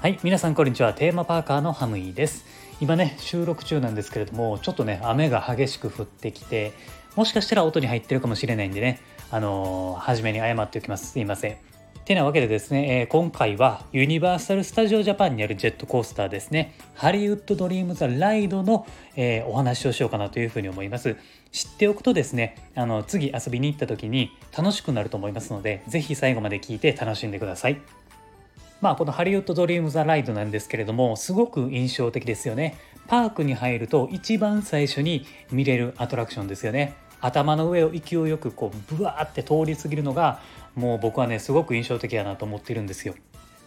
はい皆さんこんにちは。テーマパーカーのハムイです。今ね収録中なんですけれどもちょっとね雨が激しく降ってきてもしかしたら音に入ってるかもしれないんでねあのー、初めに謝っておきます。すいません。てなわけでですね、えー、今回はユニバーサル・スタジオ・ジャパンにあるジェットコースターですね。ハリウッド・ドリーム・ザ・ライドの、えー、お話をしようかなというふうに思います。知っておくとですねあの次遊びに行った時に楽しくなると思いますので是非最後まで聞いて楽しんでください。まあこのハリウッド・ドリーム・ザ・ライドなんですけれどもすごく印象的ですよね。パークに入ると一番最初に見れるアトラクションですよね。頭の上を勢いよくこうブワーって通り過ぎるのがもう僕はねすごく印象的だなと思ってるんですよ。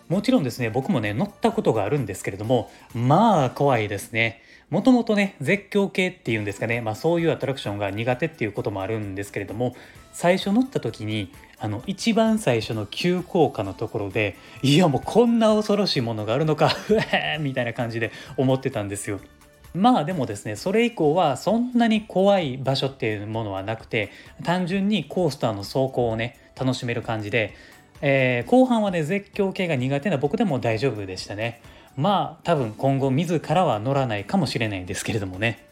もちろんですね僕もね乗ったことがあるんですけれどもまあ怖いですね。もともとね絶叫系っていうんですかね、まあ、そういうアトラクションが苦手っていうこともあるんですけれども最初乗った時にあの一番最初の急降下のところでいやもうこんな恐ろしいものがあるのか みたいな感じで思ってたんですよ。まあでもですねそれ以降はそんなに怖い場所っていうものはなくて単純にコースターの走行をね楽しめる感じで、えー、後半はね絶叫系が苦手な僕でも大丈夫でしたね。まあ多分今後自らは乗らないかもしれないんですけれどもね。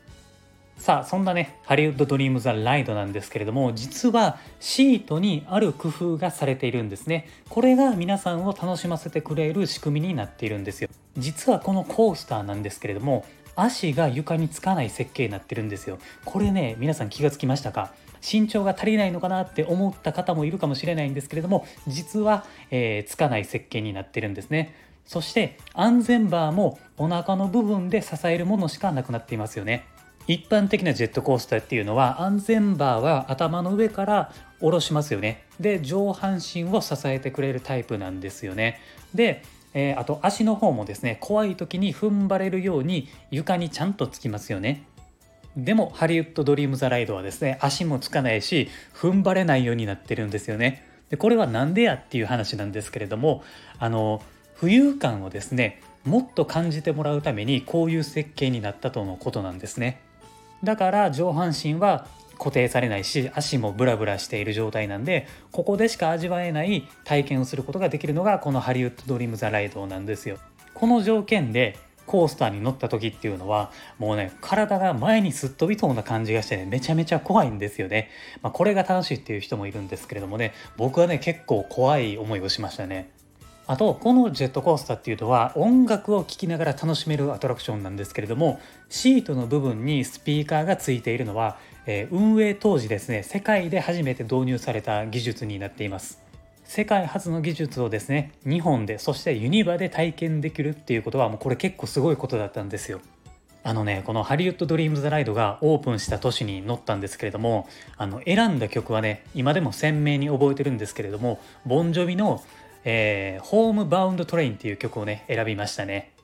さあそんなねハリウッド・ドリーム・ザ・ライドなんですけれども実はシートにある工夫がされているんですね。これが皆さんを楽しませてくれる仕組みになっているんですよ。実はこのコースターなんですけれども足が床につかない設計になってるんですよ。これね皆さん気がつきましたか？身長が足りないのかなって思った方もいるかもしれないんですけれども実は、えー、つかない設計になってるんですね。そして安全バーもお腹の部分で支えるものしかなくなっていますよね。一般的なジェットコースターっていうのは安全バーは頭の上から下ろしますよね。で上半身を支えてくれるタイプなんですよね。で、えー、あと足の方もですね怖い時に踏ん張れるように床にちゃんとつきますよね。でもハリウッド・ドリーム・ザ・ライドはですね足もつかないし踏ん張れないようになってるんですよね。でこれは何でやっていう話なんですけれどもあの浮遊感をですねもっと感じてもらうためにこういう設計になったとのことなんですね。だから上半身は固定されないし足もブラブラしている状態なんでここでしか味わえない体験をすることができるのがこのハリウッド・ドリーム・ザ・ライドなんですよ。この条件でコースターに乗った時っていうのはもうね体が前にすっ飛びそうな感じがしてねめちゃめちゃ怖いんですよね、まあ、これが楽しいっていう人もいるんですけれどもね僕はね結構怖い思いをしましたね。あとこのジェットコースターっていうのは音楽を聴きながら楽しめるアトラクションなんですけれどもシートの部分にスピーカーがついているのは、えー、運営当時ですね世界で初めて導入された技術になっています。世界初の技術をですね日本でそしてユニバで体験できるっていうことはもうこれ結構すごいことだったんですよ。あのねこのハリウッド・ドリームズ・ライドがオープンした年に乗ったんですけれどもあの選んだ曲はね今でも鮮明に覚えてるんですけれどもボンジョビのえー、ホームバウンドトレインっていう曲をね、選びましたね。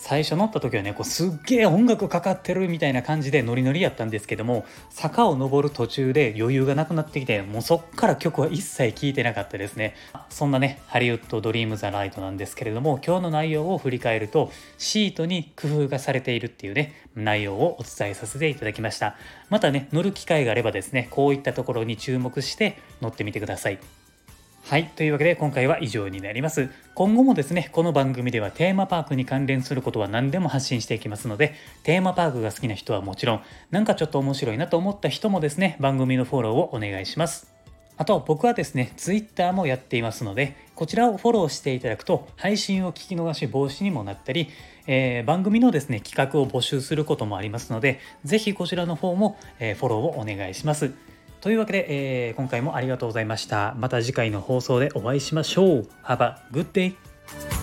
最初乗った時はねこうすっげえ音楽かかってるみたいな感じでノリノリやったんですけども坂を登る途中で余裕がなくなってきてもうそっから曲は一切聴いてなかったですね。そんなねハリウッド・ドリーム・ザ・ライトなんですけれども今日の内容を振り返るとシートに工夫がされているっていうね内容をお伝えさせていただきました。またね乗る機会があればですねこういったところに注目して乗ってみてください。はい。というわけで今回は以上になります。今後もですね、この番組ではテーマパークに関連することは何でも発信していきますので、テーマパークが好きな人はもちろん、なんかちょっと面白いなと思った人もですね、番組のフォローをお願いします。あと僕はですね、Twitter もやっていますので、こちらをフォローしていただくと、配信を聞き逃し防止にもなったり、えー、番組のですね、企画を募集することもありますので、ぜひこちらの方も、えー、フォローをお願いします。というわけで、えー、今回もありがとうございました。また次回の放送でお会いしましょう。Have a good day!